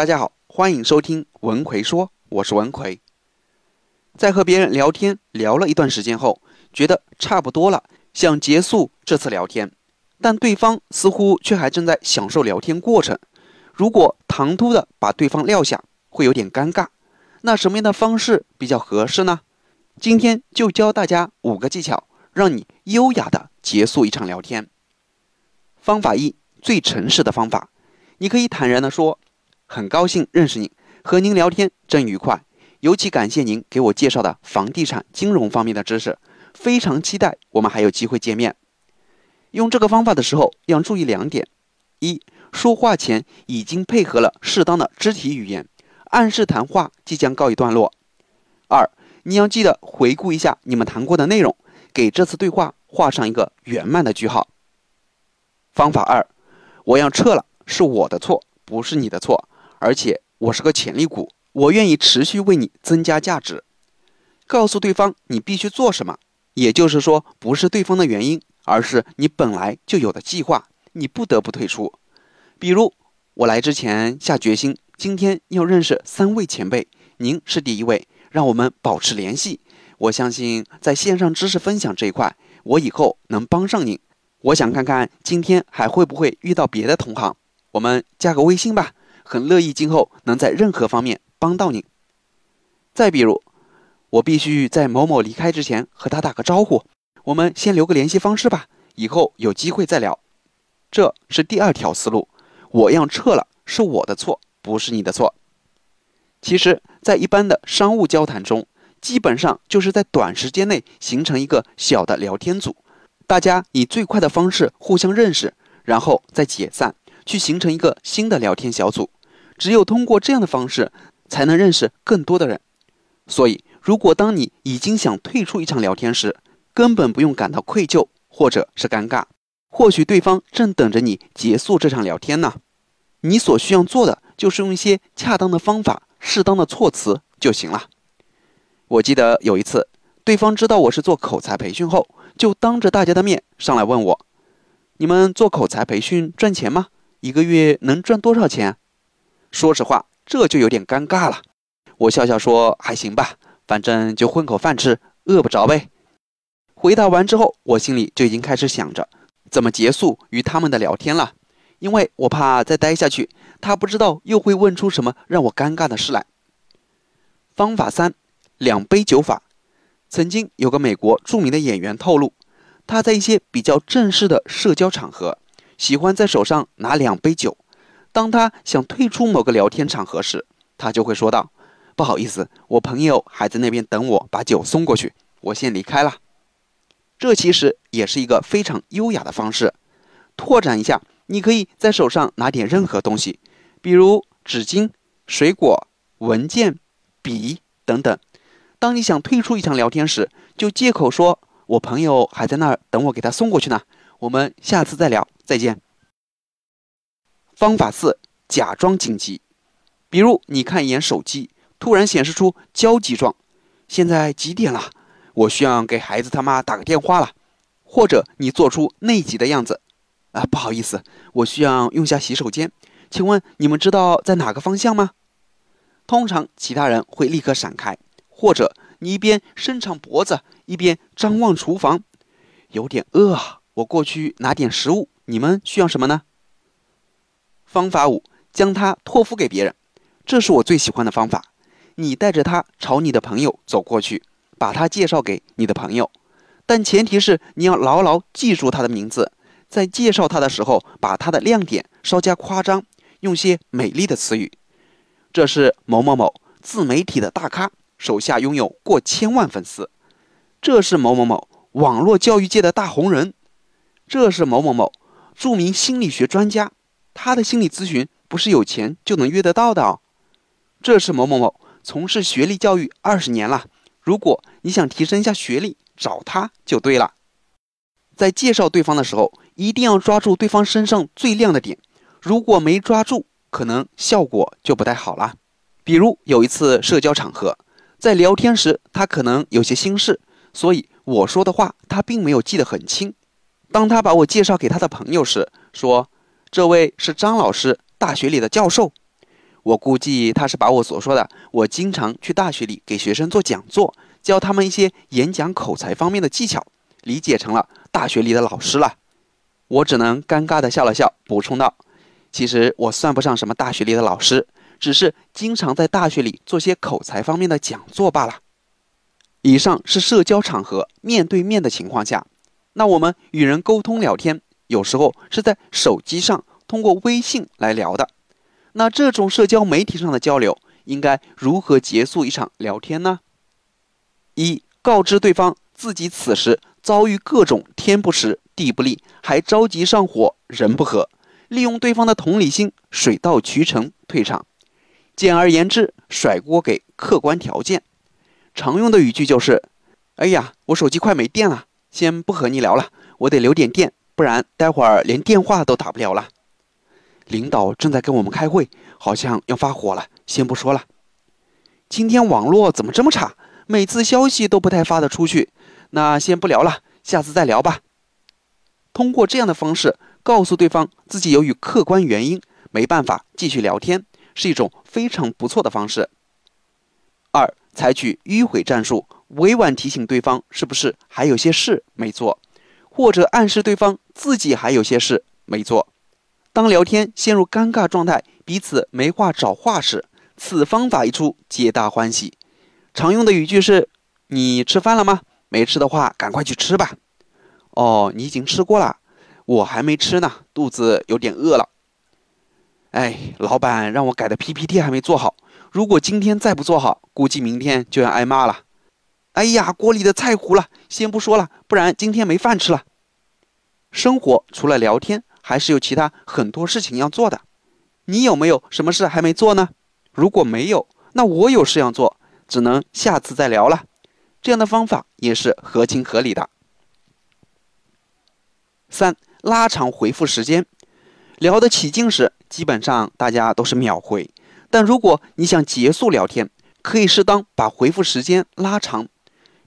大家好，欢迎收听文奎说，我是文奎。在和别人聊天聊了一段时间后，觉得差不多了，想结束这次聊天，但对方似乎却还正在享受聊天过程。如果唐突的把对方撂下，会有点尴尬。那什么样的方式比较合适呢？今天就教大家五个技巧，让你优雅的结束一场聊天。方法一，最诚实的方法，你可以坦然的说：“很高兴认识您，和您聊天真愉快。尤其感谢您给我介绍的房地产金融方面的知识，非常期待我们还有机会见面。”用这个方法的时候要注意两点：一，说话前已经配合了适当的肢体语言，暗示谈话即将告一段落；二，你要记得回顾一下你们谈过的内容，给这次对话画上一个圆满的句号。方法二，我要撤了，是我的错，不是你的错，而且我是个潜力股，我愿意持续为你增加价值。告诉对方你必须做什么，也就是说，不是对方的原因，而是你本来就有的计划，你不得不退出。比如，我来之前下决心，今天要认识三位前辈，您是第一位，让我们保持联系。我相信在线上知识分享这一块，我以后能帮上您。我想看看今天还会不会遇到别的同行，我们加个微信吧，很乐意今后能在任何方面帮到您。再比如，我必须在某某离开之前和他打个招呼，我们先留个联系方式吧，以后有机会再聊。这是第二条思路，我要撤了，是我的错，不是你的错。其实，在一般的商务交谈中，基本上就是在短时间内形成一个小的聊天组。大家以最快的方式互相认识，然后再解散，去形成一个新的聊天小组。只有通过这样的方式，才能认识更多的人。所以，如果当你已经想退出一场聊天时，根本不用感到愧疚或者是尴尬。或许对方正等着你结束这场聊天呢。你所需要做的就是用一些恰当的方法、适当的措辞就行了。我记得有一次，对方知道我是做口才培训后。就当着大家的面上来问我：“你们做口才培训赚钱吗？一个月能赚多少钱？”说实话，这就有点尴尬了。我笑笑说：“还行吧，反正就混口饭吃，饿不着呗。”回答完之后，我心里就已经开始想着怎么结束与他们的聊天了，因为我怕再待下去，他不知道又会问出什么让我尴尬的事来。方法三：两杯酒法。曾经有个美国著名的演员透露，他在一些比较正式的社交场合，喜欢在手上拿两杯酒。当他想退出某个聊天场合时，他就会说道：“不好意思，我朋友还在那边等我把酒送过去，我先离开了。”这其实也是一个非常优雅的方式。拓展一下，你可以在手上拿点任何东西，比如纸巾、水果、文件、笔等等。当你想退出一场聊天时，就借口说：“我朋友还在那儿等我给他送过去呢。”我们下次再聊，再见。方法四：假装紧急。比如你看一眼手机，突然显示出焦急状。现在几点了？我需要给孩子他妈打个电话了。或者你做出内急的样子。啊，不好意思，我需要用下洗手间。请问你们知道在哪个方向吗？通常其他人会立刻闪开。或者你一边伸长脖子，一边张望厨房，有点饿啊，我过去拿点食物。你们需要什么呢？方法五：将它托付给别人，这是我最喜欢的方法。你带着它朝你的朋友走过去，把它介绍给你的朋友，但前提是你要牢牢记住他的名字。在介绍他的时候，把他的亮点稍加夸张，用些美丽的词语。这是某某某自媒体的大咖。手下拥有过千万粉丝，这是某某某网络教育界的大红人，这是某某某著名心理学专家，他的心理咨询不是有钱就能约得到的哦。这是某某某从事学历教育二十年了，如果你想提升一下学历，找他就对了。在介绍对方的时候，一定要抓住对方身上最亮的点，如果没抓住，可能效果就不太好了。比如有一次社交场合。在聊天时，他可能有些心事，所以我说的话他并没有记得很清。当他把我介绍给他的朋友时，说：“这位是张老师，大学里的教授。”我估计他是把我所说的我经常去大学里给学生做讲座，教他们一些演讲口才方面的技巧，理解成了大学里的老师了。我只能尴尬的笑了笑，补充道：“其实我算不上什么大学里的老师，只是经常在大学里做些口才方面的讲座罢了。”以上是社交场合面对面的情况下，那我们与人沟通聊天，有时候是在手机上通过微信来聊的。那这种社交媒体上的交流，应该如何结束一场聊天呢？一、告知对方自己此时遭遇各种天不时、地不利，还着急上火、人不和，利用对方的同理心，水到渠成退场。简而言之，甩锅给客观条件。常用的语句就是：“哎呀，我手机快没电了，先不和你聊了，我得留点电，不然待会儿连电话都打不了了。”领导正在跟我们开会，好像要发火了，先不说了。今天网络怎么这么差？每次消息都不太发得出去，那先不聊了，下次再聊吧。通过这样的方式告诉对方自己由于客观原因没办法继续聊天，是一种非常不错的方式。二。采取迂回战术，委婉提醒对方是不是还有些事没做，或者暗示对方自己还有些事没做。当聊天陷入尴尬状态，彼此没话找话时，此方法一出，皆大欢喜。常用的语句是：“你吃饭了吗？没吃的话，赶快去吃吧。”“哦，你已经吃过了，我还没吃呢，肚子有点饿了。”“哎，老板让我改的 PPT 还没做好。”如果今天再不做好，估计明天就要挨骂了。哎呀，锅里的菜糊了，先不说了，不然今天没饭吃了。生活除了聊天，还是有其他很多事情要做的。你有没有什么事还没做呢？如果没有，那我有事要做，只能下次再聊了。这样的方法也是合情合理的。三、拉长回复时间，聊得起劲时，基本上大家都是秒回。但如果你想结束聊天，可以适当把回复时间拉长，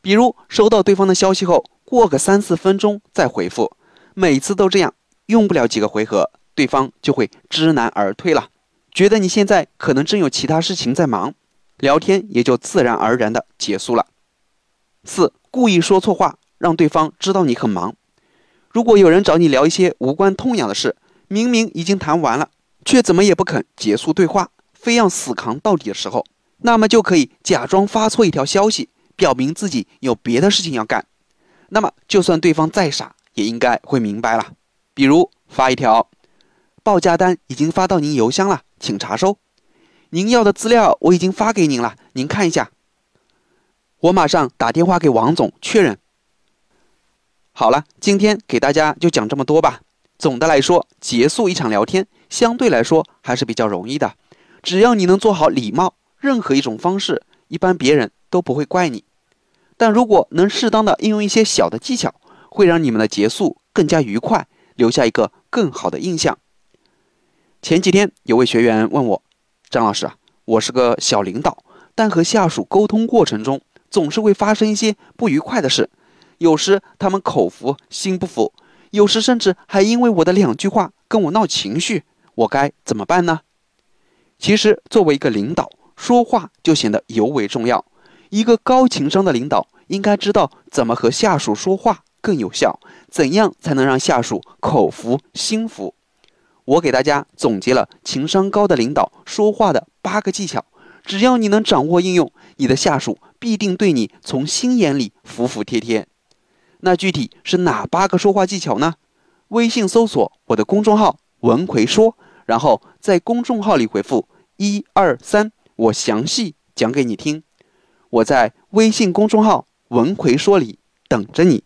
比如收到对方的消息后，过个三四分钟再回复。每次都这样，用不了几个回合，对方就会知难而退了，觉得你现在可能正有其他事情在忙，聊天也就自然而然的结束了。四、故意说错话，让对方知道你很忙。如果有人找你聊一些无关痛痒的事，明明已经谈完了，却怎么也不肯结束对话。非要死扛到底的时候，那么就可以假装发错一条消息，表明自己有别的事情要干。那么就算对方再傻，也应该会明白了。比如发一条：“报价单已经发到您邮箱了，请查收。您要的资料我已经发给您了，您看一下。我马上打电话给王总确认。”好了，今天给大家就讲这么多吧。总的来说，结束一场聊天相对来说还是比较容易的。只要你能做好礼貌，任何一种方式，一般别人都不会怪你。但如果能适当的应用一些小的技巧，会让你们的结束更加愉快，留下一个更好的印象。前几天有位学员问我：“张老师啊，我是个小领导，但和下属沟通过程中总是会发生一些不愉快的事，有时他们口服心不服，有时甚至还因为我的两句话跟我闹情绪，我该怎么办呢？”其实，作为一个领导，说话就显得尤为重要。一个高情商的领导应该知道怎么和下属说话更有效，怎样才能让下属口服心服。我给大家总结了情商高的领导说话的八个技巧，只要你能掌握应用，你的下属必定对你从心眼里服服帖帖。那具体是哪八个说话技巧呢？微信搜索我的公众号“文奎说”，然后在公众号里回复。一二三，我详细讲给你听。我在微信公众号“文奎说”里等着你。